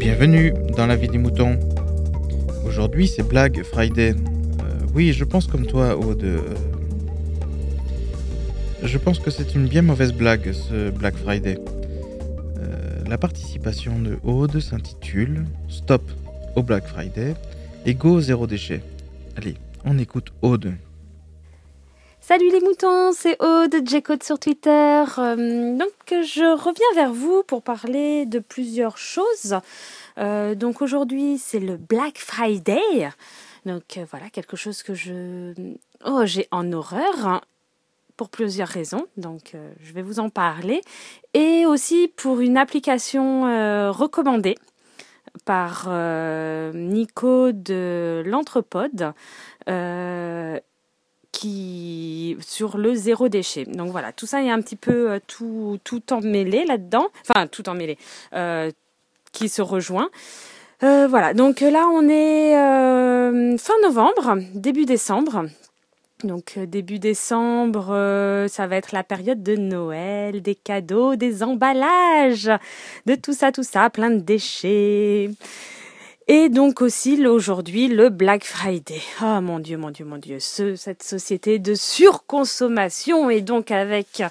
Bienvenue dans la vie des moutons. Aujourd'hui, c'est Black Friday. Euh, oui, je pense comme toi, Aude. euh, je pense que c'est une bien mauvaise blague, ce Black Friday. Euh, la participation de Aude s'intitule Stop au Black Friday et Go zéro déchet. Allez, on écoute Aude. Salut les moutons, c'est Aude, J-Code sur Twitter. Euh, donc je reviens vers vous pour parler de plusieurs choses. Euh, donc aujourd'hui c'est le Black Friday. Donc euh, voilà, quelque chose que je... Oh, j'ai en horreur hein, pour plusieurs raisons. Donc je vais vous en parler. Et aussi pour une application recommandée par Nico de l'Entrepode. Qui sur le zéro déchet. Donc voilà, tout ça est un petit peu euh, tout, tout emmêlé là-dedans, enfin tout emmêlé, euh, qui se rejoint. Euh, voilà, donc là on est fin novembre, début décembre. Donc début décembre, ça va être la période de Noël, des cadeaux, des emballages, de tout ça, tout ça, plein de déchets. Et donc aussi aujourd'hui le Black Friday. Oh mon Dieu, mon Dieu, mon Dieu, ce, cette société de surconsommation et donc avec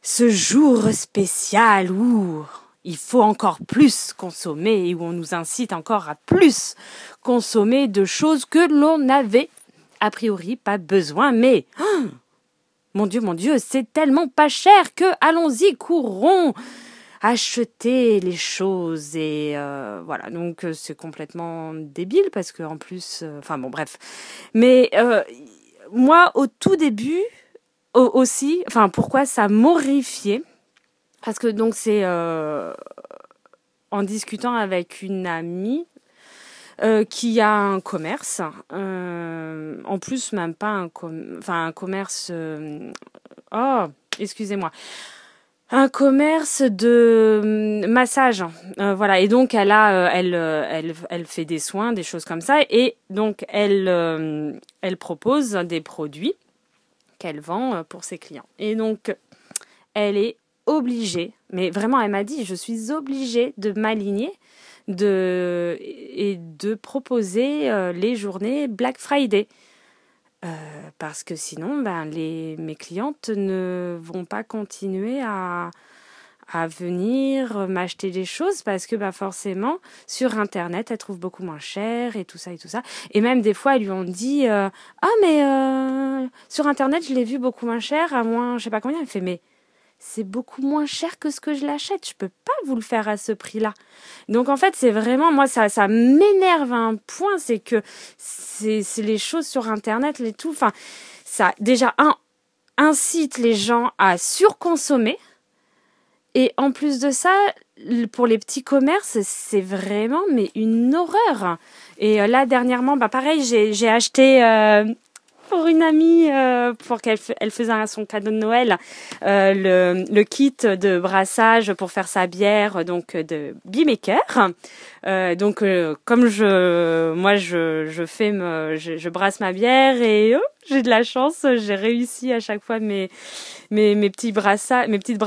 ce jour spécial où il faut encore plus consommer et où on nous incite encore à plus consommer de choses que l'on n'avait a priori pas besoin. Mais oh, mon Dieu, mon Dieu, c'est tellement pas cher que allons-y, courons acheter les choses et euh, voilà. Donc euh, c'est complètement débile parce que en plus euh, enfin bon bref. Mais moi au tout début au- aussi enfin pourquoi ça m'horrifiait parce que donc c'est en discutant avec une amie qui a un commerce en plus même pas un com- un commerce oh excusez-moi un commerce de hum, massage, Euh, voilà. Et donc elle a, euh, elle, euh, elle, elle fait des soins, des choses comme ça, et donc elle, elle propose des produits qu'elle vend pour ses clients. Et donc elle est obligée, mais vraiment elle m'a dit, je suis obligée de m'aligner de et de proposer les journées Black Friday. Parce que sinon, ben, les, mes clientes ne vont pas continuer à, à venir m'acheter des choses parce que ben, forcément, sur Internet, elles trouvent beaucoup moins cher et tout ça et tout ça. Et même des fois, elles lui ont dit euh, Ah, mais euh, sur Internet, je l'ai vu beaucoup moins cher, à moins, je sais pas combien. Elle fait Mais c'est beaucoup moins cher que ce que je l'achète. Je peux pas vous le faire à ce prix-là. Donc en fait, c'est vraiment moi ça ça m'énerve à un point, c'est que c'est les choses sur internet, les tout, enfin ça déjà incite les gens à surconsommer et en plus de ça, pour les petits commerces, c'est vraiment mais une horreur. Et euh, là dernièrement, bah pareil, j'ai j'ai acheté euh, pour une amie euh, pour qu'elle elle faisait son cadeau de Noël euh, le, le kit de brassage pour faire sa bière donc de Beemaker. Euh, donc euh, comme je moi je je fais je, je brasse ma bière et oh, j'ai de la chance, j'ai réussi à chaque fois mes mes, mes petits brassages, mes petites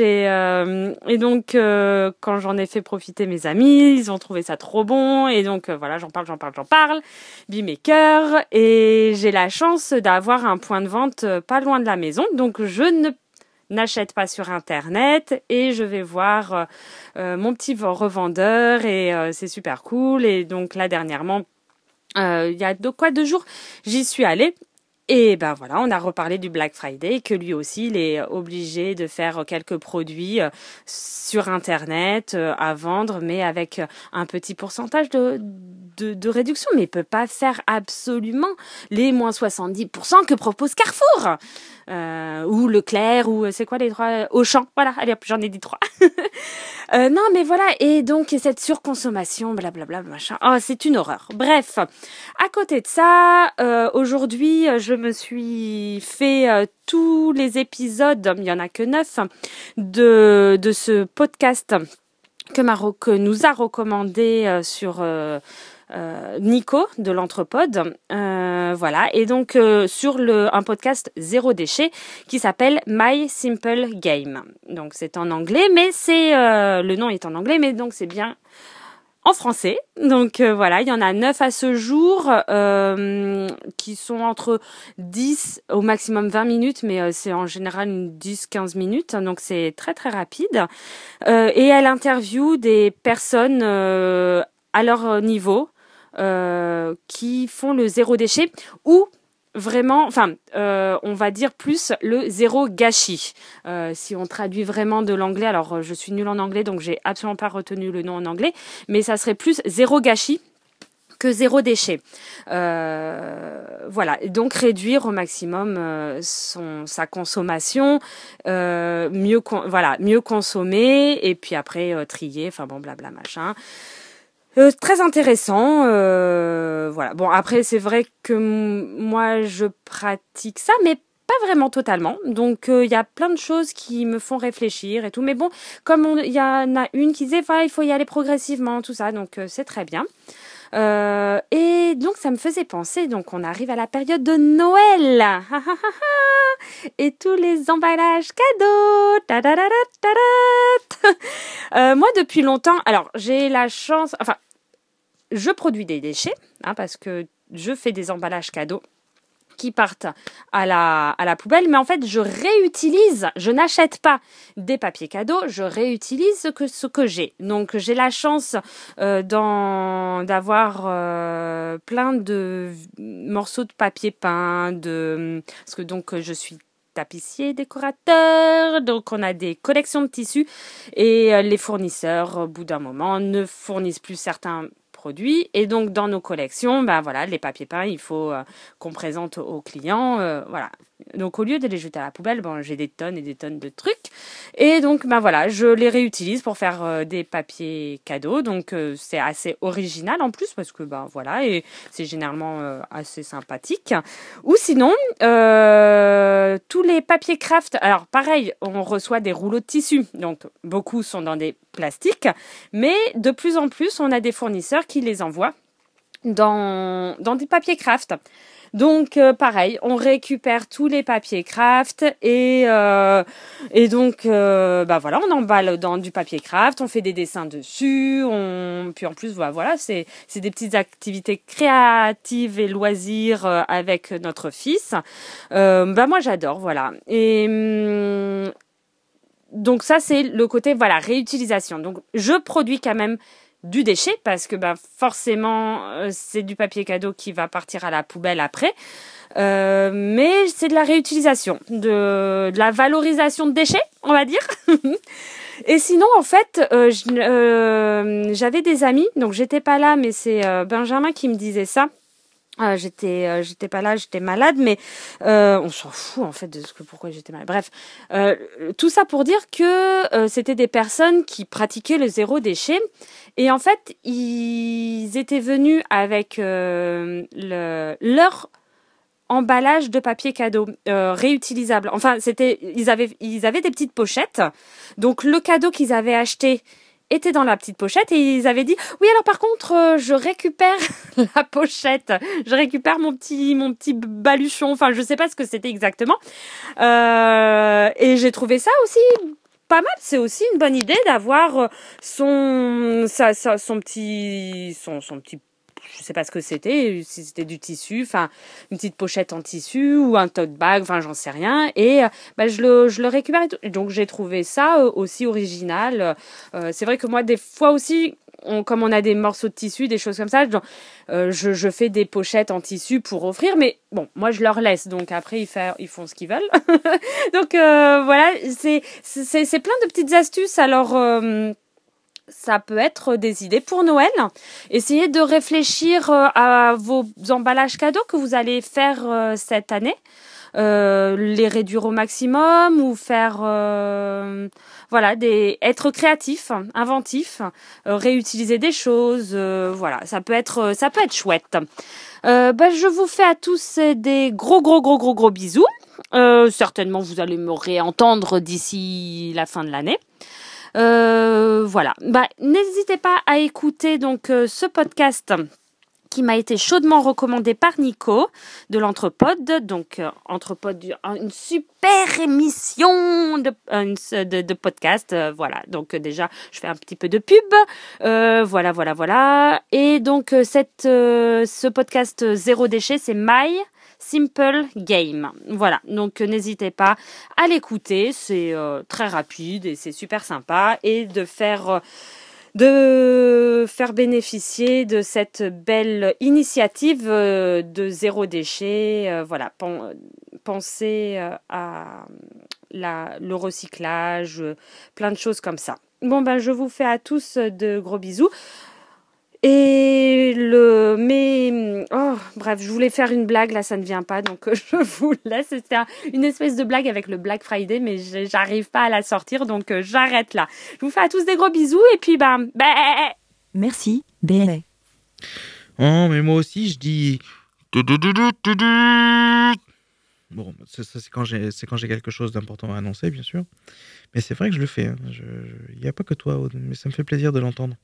euh, et donc euh, quand j'en ai fait profiter mes amis, ils ont trouvé ça trop bon et donc euh, voilà, j'en parle, j'en parle, j'en parle. Beemaker et j'ai la chance d'avoir un point de vente pas loin de la maison, donc je ne n'achète pas sur internet et je vais voir mon petit revendeur et c'est super cool. Et donc là dernièrement il y a de quoi deux jours j'y suis allée et ben voilà, on a reparlé du Black Friday, que lui aussi, il est obligé de faire quelques produits euh, sur Internet euh, à vendre, mais avec un petit pourcentage de, de, réduction. Mais il peut pas faire absolument les moins 70% que propose Carrefour euh, ou Leclerc ou c'est quoi les trois Auchan. Voilà, allez j'en ai dit trois. Euh, non, mais voilà, et donc et cette surconsommation, blablabla, machin, oh, c'est une horreur. Bref, à côté de ça, euh, aujourd'hui, euh, je me suis fait euh, tous les épisodes, il y en a que neuf, de, de ce podcast que, m'a re- que nous a recommandé euh, sur euh, Nico de l'Entrepode. Euh, voilà, et donc euh, sur le, un podcast zéro déchet qui s'appelle My Simple Game. Donc c'est en anglais, mais c'est euh, le nom est en anglais, mais donc c'est bien en français. Donc euh, voilà, il y en a 9 à ce jour euh, qui sont entre 10 au maximum 20 minutes, mais euh, c'est en général 10-15 minutes, donc c'est très très rapide. et elle interviewe des personnes à leur niveau qui font le zéro déchet ou vraiment, enfin, euh, on va dire plus le zéro gâchis. Euh, si on traduit vraiment de l'anglais, alors euh, je suis nulle en anglais, donc j'ai absolument pas retenu le nom en anglais, mais ça serait plus zéro gâchis que zéro déchet. voilà, donc réduire au maximum son, sa consommation, mieux, voilà, mieux consommer, et puis après trier, enfin bon, blabla machin. Euh, très intéressant. Euh, voilà. Bon, après, c'est vrai que moi, je pratique ça, mais pas vraiment totalement. Donc, euh, il y a plein de choses qui me font réfléchir et tout. Mais bon, comme il y en a une qui disait, il faut y aller progressivement, tout ça. Donc, c'est très bien. et donc, ça me faisait penser. Donc, on arrive à la période de Noël. et tous les emballages cadeaux. moi, depuis longtemps, alors j'ai la chance, je produis des déchets, hein, parce que je fais des emballages cadeaux qui partent à la, à la poubelle, mais en fait, je réutilise, je n'achète pas des papiers cadeaux, je réutilise ce que, ce que j'ai. Donc, j'ai la chance euh, d'avoir euh, plein de morceaux de papier peint, de, parce que donc, je suis tapissier, décorateur, donc on a des collections de tissus et euh, les fournisseurs, au bout d'un moment, ne fournissent plus certains et donc dans nos collections, ben voilà, les papiers peints, il faut euh, qu'on présente aux clients, euh, voilà. Donc au lieu de les jeter à la poubelle, bon, j'ai des tonnes et des tonnes de trucs. Et donc ben voilà, je les réutilise pour faire euh, des papiers cadeaux. Donc c'est assez original en plus parce que ben voilà et c'est généralement assez sympathique. Ou sinon tous les papiers craft. Alors pareil, on reçoit des rouleaux de tissu. Donc beaucoup sont dans des plastiques, mais de plus en plus on a des fournisseurs qui les envoient dans, dans des papiers craft. Donc euh, pareil, on récupère tous les papiers craft et euh, et donc euh, bah voilà, on emballe dans du papier craft, on fait des dessins dessus, puis en plus bah, voilà, c'est c'est des petites activités créatives et loisirs avec notre fils. bah moi j'adore voilà. Et hum, donc ça c'est le côté voilà réutilisation. Donc je produis quand même du déchet parce que bah, forcément euh, c'est du papier cadeau qui va partir à la poubelle après. Euh, mais c'est de la réutilisation, de, la valorisation de déchets, on va dire. Et sinon, en fait, euh, j'avais des amis, donc j'étais pas là, mais c'est Benjamin qui me disait ça. Euh, j'étais j'étais pas là j'étais malade mais on s'en fout en fait de ce que pourquoi j'étais malade bref tout ça pour dire que c'était des personnes qui pratiquaient le zéro déchet et en fait ils étaient venus avec le, leur emballage de papier cadeau réutilisable. Enfin c'était ils avaient ils avaient des petites pochettes. Donc le cadeau qu'ils avaient acheté était dans la petite pochette et ils avaient dit oui alors par contre euh, je récupère la pochette. Je récupère mon petit mon petit baluchon enfin je sais pas ce que c'était exactement. Euh, et j'ai trouvé ça aussi pas mal c'est aussi une bonne idée d'avoir euh, son sa, son petit son son petit je sais pas ce que c'était, si c'était du tissu, enfin une petite pochette en tissu ou un tote bag, enfin j'en sais rien. Et bah, je le je le récupère et donc j'ai trouvé ça euh, aussi original. C'est vrai que moi des fois aussi on, comme on a des morceaux de tissu, des choses comme ça, je, je, fais des pochettes en tissu pour offrir, mais bon, moi je leur laisse, donc après ils, font, ils font ce qu'ils veulent. donc voilà, c'est, plein de petites astuces. Alors ça peut être des idées pour Noël. Essayez de réfléchir euh, à vos emballages cadeaux que vous allez faire euh, cette année. Euh, les réduire au maximum ou faire voilà des être créatif inventif réutiliser des choses voilà ça peut être ça peut être chouette bah, je vous fais à tous des gros gros gros gros gros bisous certainement vous allez me réentendre d'ici la fin de l'année euh, voilà. Bah, n'hésitez pas à écouter donc euh, ce podcast qui m'a été chaudement recommandé par Nico de l'Entrepode. Donc, euh, Entrepode, une super émission de, podcast. voilà, donc déjà, je fais un petit peu de pub. voilà, voilà, voilà. Et donc, ce podcast Zéro déchet, c'est My Simple Game. Voilà, donc n'hésitez pas à l'écouter, c'est très rapide et c'est super sympa. Et de faire de faire bénéficier de cette belle initiative euh, de zéro déchet. Euh, voilà, penser euh, à la, le recyclage, plein de choses comme ça. Bon ben je vous fais à tous de gros bisous. Et le. Mais. Oh, bref, je voulais faire une blague, là, ça ne vient pas, donc je vous laisse. C'était une espèce de blague avec le Black Friday, mais j'arrive pas à la sortir, donc euh, j'arrête là. Je vous fais à tous des gros bisous, et puis, ben. ben Merci, BLA. Oh, mais moi aussi, je dis. Bon, ça, c'est quand j'ai quelque chose d'important à annoncer, bien sûr. Mais c'est vrai que je le fais. Hein. Il n'y a pas que toi, mais ça me fait plaisir de l'entendre.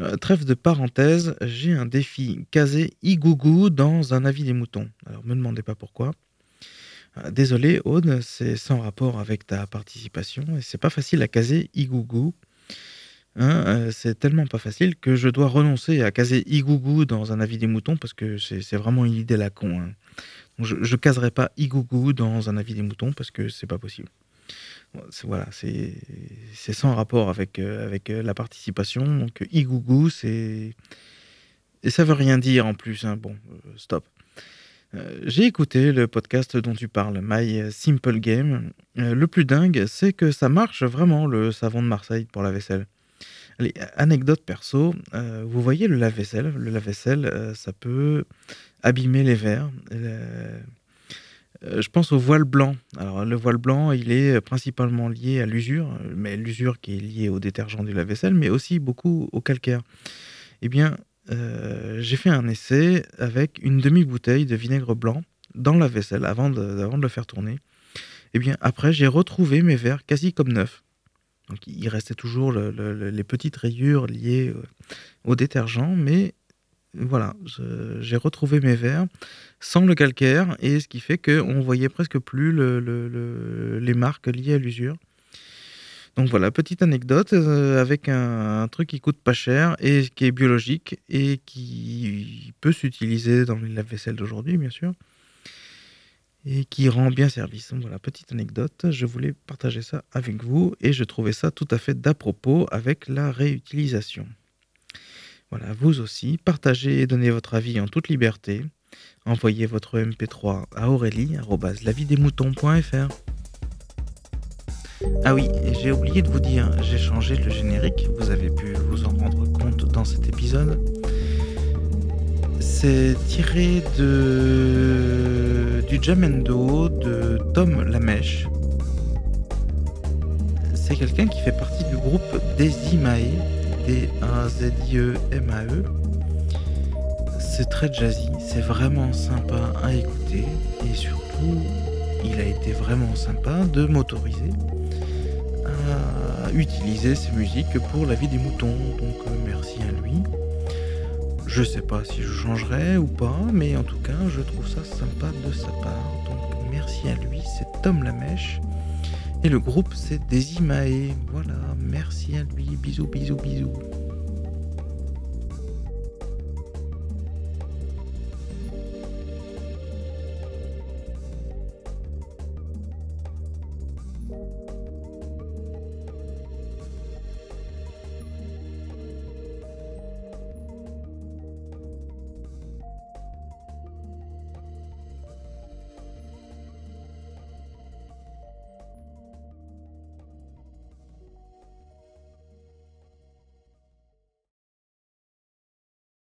Euh, trêve de parenthèse, j'ai un défi casé Igougou dans un avis des moutons. Alors, me demandez pas pourquoi. Euh, désolé, Aude, c'est sans rapport avec ta participation et c'est pas facile à caser Igougou. Hein, euh, c'est tellement pas facile que je dois renoncer à caser Igougou dans un avis des moutons parce que c'est vraiment une idée la con. Hein. je, caserai pas Igougou dans un avis des moutons parce que c'est pas possible voilà, c'est sans rapport avec, euh, avec euh, la participation. Donc, Igougou, c'est. Et ça veut rien dire en plus. Hein. Bon, euh, stop. J'ai écouté le podcast dont tu parles, My Simple Game. le plus dingue, c'est que ça marche vraiment le savon de Marseille pour la vaisselle. Allez, anecdote perso, vous voyez le lave-vaisselle? Le lave-vaisselle, ça peut abîmer les verres. Euh, je pense au voile blanc. Alors, le voile blanc, il est principalement lié à l'usure, mais l'usure qui est liée au détergent du lave-vaisselle, mais aussi beaucoup au calcaire. Eh bien, euh, j'ai fait un essai avec une demi-bouteille de vinaigre blanc dans la vaisselle avant de, le faire tourner. Eh bien, après, j'ai retrouvé mes verres quasi comme neufs. Donc, il restait toujours les petites rayures liées au détergent, mais voilà, j'ai retrouvé mes verres sans le calcaire, et ce qui fait qu'on voyait presque plus les marques liées à l'usure. Donc voilà, petite anecdote euh, avec un, truc qui coûte pas cher et qui est biologique et qui peut s'utiliser dans les lave-vaisselle d'aujourd'hui, bien sûr, et qui rend bien service. Donc voilà, petite anecdote, je voulais partager ça avec vous et je trouvais ça tout à fait d'à propos avec la réutilisation. Voilà, vous aussi, partagez et donnez votre avis en toute liberté. Envoyez votre MP3 à aurélie.lavidesmoutons.fr. Ah oui, j'ai oublié de vous dire, j'ai changé le générique, vous avez pu vous en rendre compte dans cet épisode. C'est tiré de du Jamendo de Tom Lamèche. C'est quelqu'un qui fait partie du groupe Desimae D-A-Z-I-E-M-A-E. C'est très jazzy, c'est vraiment sympa à écouter et surtout, il a été vraiment sympa de m'autoriser à utiliser ces musiques pour la vie des moutons. Donc euh, merci à lui. Je sais pas si je changerai ou pas, mais en tout cas, je trouve ça sympa de sa part. Donc merci à lui, c'est Tom Lamèche. Et le groupe, c'est Desimae. Voilà, merci à lui. Bisous, bisous, bisous.